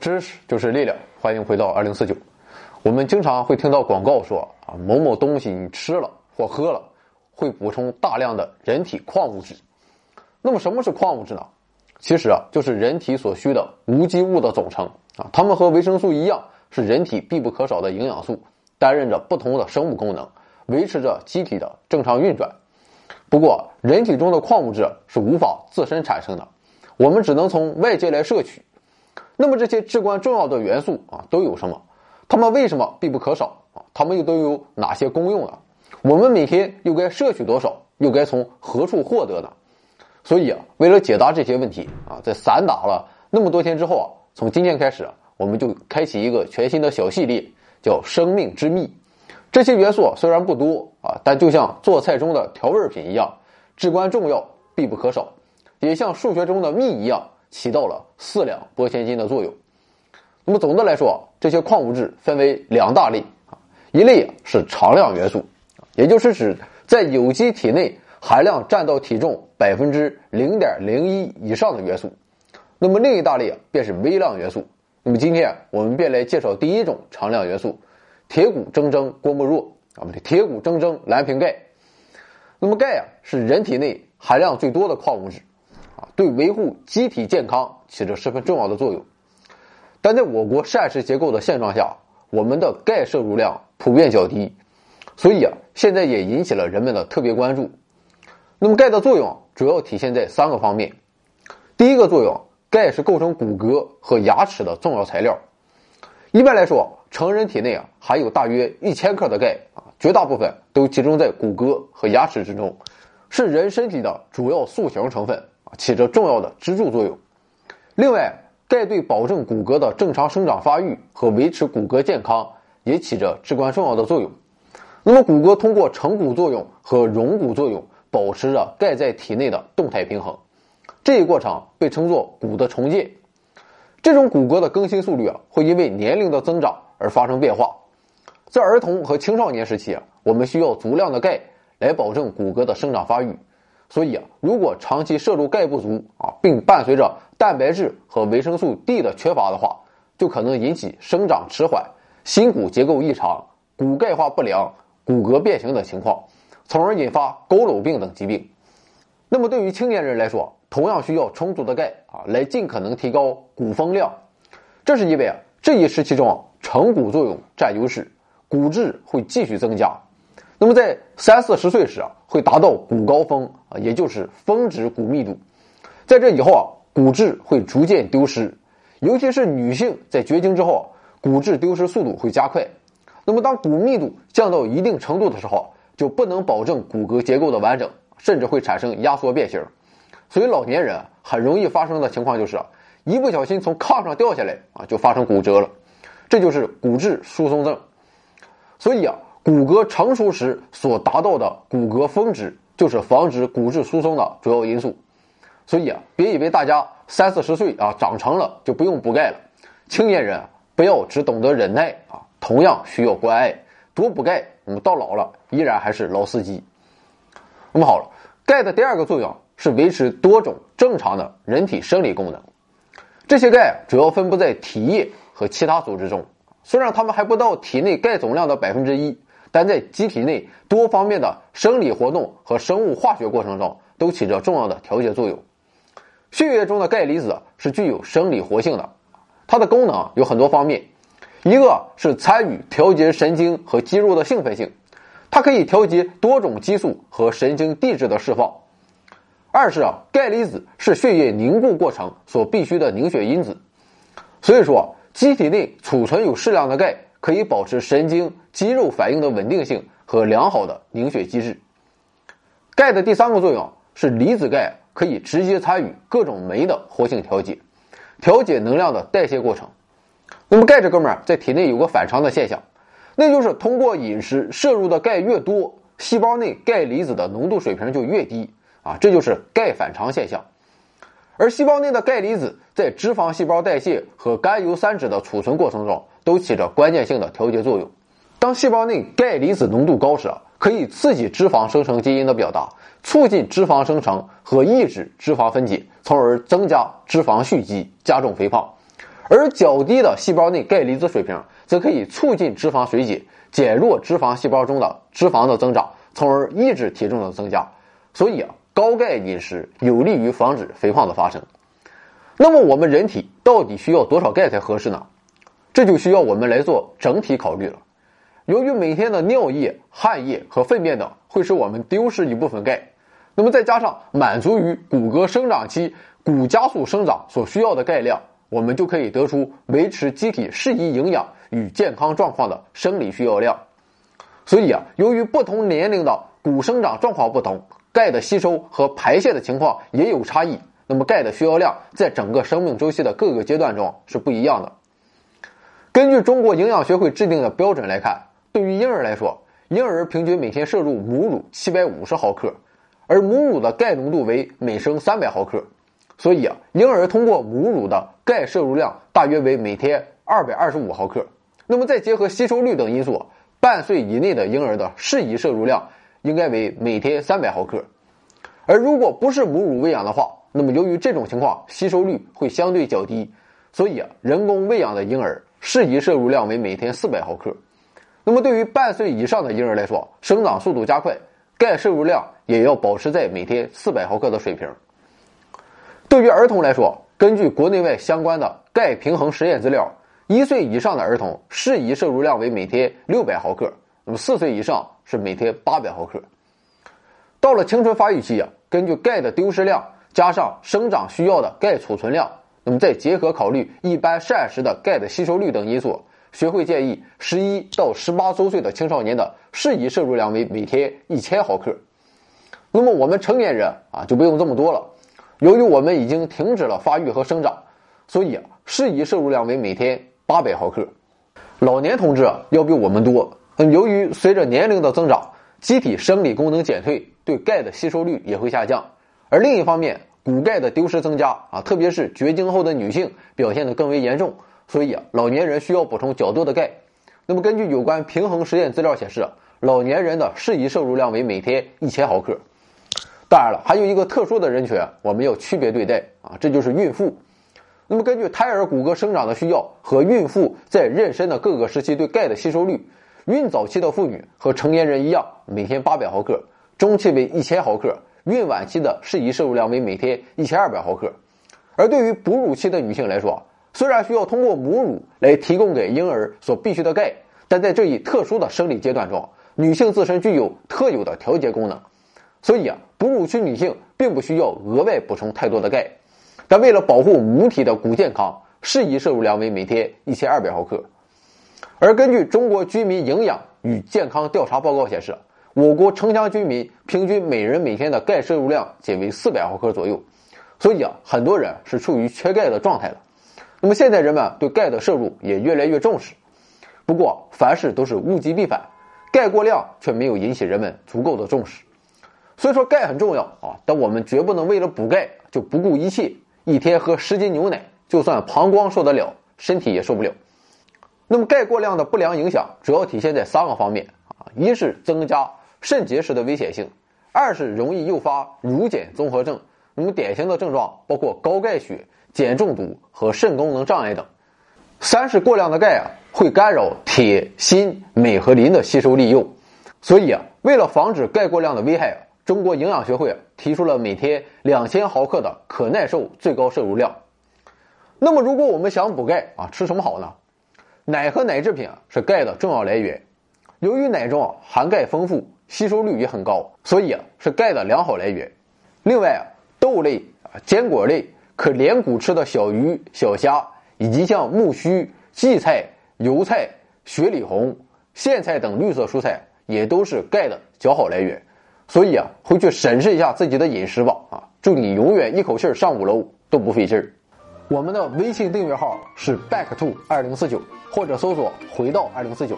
知识就是力量，欢迎回到二零四九。我们经常会听到广告说啊，某某东西你吃了或喝了，会补充大量的人体矿物质。那么什么是矿物质呢？其实啊，就是人体所需的无机物的总称啊。它们和维生素一样，是人体必不可少的营养素，担任着不同的生物功能，维持着机体的正常运转。不过，人体中的矿物质是无法自身产生的，我们只能从外界来摄取。那么这些至关重要的元素啊，都有什么？它们为什么必不可少啊？它们又都有哪些功用呢？我们每天又该摄取多少？又该从何处获得呢？所以啊，为了解答这些问题啊，在散打了那么多天之后啊，从今天开始，我们就开启一个全新的小系列，叫“生命之秘”。这些元素虽然不多啊，但就像做菜中的调味品一样，至关重要，必不可少，也像数学中的幂一样。起到了四两拨千斤的作用。那么总的来说，这些矿物质分为两大类啊，一类是常量元素，也就是指在有机体内含量占到体重百分之零点零一以上的元素。那么另一大类啊，便是微量元素。那么今天我们便来介绍第一种常量元素——铁钴铮铮郭沫若啊，不对，铁钴铮铮蓝瓶钙。那么钙啊，是人体内含量最多的矿物质。对维护机体健康起着十分重要的作用，但在我国膳食结构的现状下，我们的钙摄入量普遍较低，所以啊，现在也引起了人们的特别关注。那么，钙的作用主要体现在三个方面。第一个作用，钙是构成骨骼和牙齿的重要材料。一般来说，成人体内啊含有大约一千克的钙啊，绝大部分都集中在骨骼和牙齿之中，是人身体的主要塑形成分。起着重要的支柱作用。另外，钙对保证骨骼的正常生长发育和维持骨骼健康也起着至关重要的作用。那么，骨骼通过成骨作用和溶骨作用，保持着钙在体内的动态平衡。这一过程被称作骨的重建。这种骨骼的更新速率啊，会因为年龄的增长而发生变化。在儿童和青少年时期啊，我们需要足量的钙来保证骨骼的生长发育。所以啊，如果长期摄入钙不足啊，并伴随着蛋白质和维生素 D 的缺乏的话，就可能引起生长迟缓、心骨结构异常、骨钙化不良、骨骼变形等情况，从而引发佝偻病等疾病。那么，对于青年人来说，同样需要充足的钙啊，来尽可能提高骨峰量。这是因为啊，这一时期中成骨作用占优势，骨质会继续增加。那么在三四十岁时啊，会达到骨高峰啊，也就是峰值骨密度。在这以后啊，骨质会逐渐丢失，尤其是女性在绝经之后，骨质丢失速度会加快。那么当骨密度降到一定程度的时候，就不能保证骨骼结构的完整，甚至会产生压缩变形。所以老年人很容易发生的情况就是，一不小心从炕上掉下来啊，就发生骨折了，这就是骨质疏松症。所以啊。骨骼成熟时所达到的骨骼峰值，就是防止骨质疏松的主要因素。所以啊，别以为大家三四十岁啊长成了就不用补钙了。青年人不要只懂得忍耐啊，同样需要关爱，多补钙。我们到老了依然还是老司机。那么好了，钙的第二个作用是维持多种正常的人体生理功能。这些钙主要分布在体液和其他组织中，虽然它们还不到体内钙总量的百分之一。但在机体内多方面的生理活动和生物化学过程中，都起着重要的调节作用。血液中的钙离子是具有生理活性的，它的功能有很多方面，一个是参与调节神经和肌肉的兴奋性，它可以调节多种激素和神经递质的释放；二是啊，钙离子是血液凝固过程所必需的凝血因子，所以说机体内储存有适量的钙。可以保持神经肌肉反应的稳定性和良好的凝血机制。钙的第三个作用是离子钙可以直接参与各种酶的活性调节，调节能量的代谢过程。那么钙这哥们儿在体内有个反常的现象，那就是通过饮食摄入的钙越多，细胞内钙离子的浓度水平就越低啊，这就是钙反常现象。而细胞内的钙离子在脂肪细胞代谢和甘油三酯的储存过程中。都起着关键性的调节作用。当细胞内钙离子浓度高时，可以刺激脂肪生成基因的表达，促进脂肪生成和抑制脂肪分解，从而增加脂肪蓄积，加重肥胖。而较低的细胞内钙离子水平则可以促进脂肪水解，减弱脂肪细胞中的脂肪的增长，从而抑制体重的增加。所以啊，高钙饮食有利于防止肥胖的发生。那么我们人体到底需要多少钙才合适呢？这就需要我们来做整体考虑了。由于每天的尿液、汗液和粪便等会使我们丢失一部分钙，那么再加上满足于骨骼生长期骨加速生长所需要的钙量，我们就可以得出维持机体适宜营养与健康状况的生理需要量。所以啊，由于不同年龄的骨生长状况不同，钙的吸收和排泄的情况也有差异，那么钙的需要量在整个生命周期的各个阶段中是不一样的。根据中国营养学会制定的标准来看。对于婴儿来说，婴儿平均每天摄入母乳七百五十毫克，而母乳的钙浓度为每升三百毫克，所以啊，婴儿通过母乳的钙摄入量大约为每天二百二十五毫克。那么再结合吸收率等因素，半岁以内的婴儿的适宜摄入量应该为每天三百毫克。而如果不是母乳喂养的话，那么由于这种情况吸收率会相对较低，所以啊，人工喂养的婴儿适宜摄入量为每天四百毫克。那么，对于半岁以上的婴儿来说，生长速度加快，钙摄入量也要保持在每天四百毫克的水平。对于儿童来说，根据国内外相关的钙平衡实验资料，一岁以上的儿童适宜摄入量为每天六百毫克，那么四岁以上是每天八百毫克。到了青春发育期啊，根据钙的丢失量加上生长需要的钙储存量，那么再结合考虑一般膳食的钙的吸收率等因素。学会建议，十一到十八周岁的青少年的适宜摄入量为每天一千毫克。那么我们成年人啊就不用这么多了。由于我们已经停止了发育和生长，所以适宜摄入量为每天八百毫克。老年同志要比我们多。嗯由于随着年龄的增长，机体生理功能减退，对钙的吸收率也会下降。而另一方面，骨钙的丢失增加啊，特别是绝经后的女性表现得更为严重。所以啊，老年人需要补充较多的钙。那么根据有关平衡实验资料显示，老年人的适宜摄入量为每天一千毫克。当然了，还有一个特殊的人群，我们要区别对待啊，这就是孕妇。那么根据胎儿骨骼生长的需要和孕妇在妊娠的各个时期对钙的吸收率，孕早期的妇女和成年人一样，每天八百毫克，中期为一千毫克，孕晚期的适宜摄入量为每天一千二百毫克。而对于哺乳期的女性来说，虽然需要通过母乳来提供给婴儿所必需的钙，但在这一特殊的生理阶段中，女性自身具有特有的调节功能，所以啊，哺乳期女性并不需要额外补充太多的钙。但为了保护母体的骨健康，适宜摄入量为每天一千二百毫克。而根据中国居民营养与健康调查报告显示，我国城乡居民平均每人每天的钙摄入量仅为四百毫克左右，所以啊，很多人是处于缺钙的状态的。那么现在人们对钙的摄入也越来越重视，不过凡事都是物极必反，钙过量却没有引起人们足够的重视。所以说钙很重要啊，但我们绝不能为了补钙就不顾一切，一天喝十斤牛奶，就算膀胱受得了，身体也受不了。那么钙过量的不良影响主要体现在三个方面啊，一是增加肾结石的危险性，二是容易诱发乳碱综合症。那么典型的症状包括高钙血。碱中毒和肾功能障碍等。三是过量的钙啊，会干扰铁、锌、镁和磷的吸收利用。所以啊，为了防止钙过量的危害，中国营养学会提出了每天两千毫克的可耐受最高摄入量。那么，如果我们想补钙啊，吃什么好呢？奶和奶制品啊是钙的重要来源。由于奶中含钙丰富，吸收率也很高，所以啊是钙的良好来源。另外啊，豆类啊、坚果类。可连骨吃的小鱼、小虾，以及像木须、荠菜、油菜、雪里红、苋菜等绿色蔬菜，也都是钙的较好来源。所以啊，回去审视一下自己的饮食吧。啊，祝你永远一口气上五楼都不费劲儿。我们的微信订阅号是 back to 二零四九，或者搜索回到二零四九，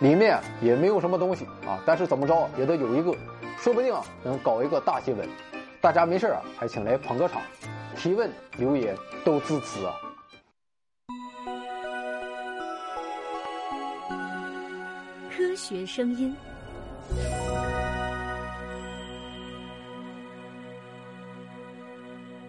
里面也没有什么东西啊，但是怎么着也得有一个，说不定啊能搞一个大新闻。大家没事啊，还请来捧个场。提问、留言都支持啊！科学声音。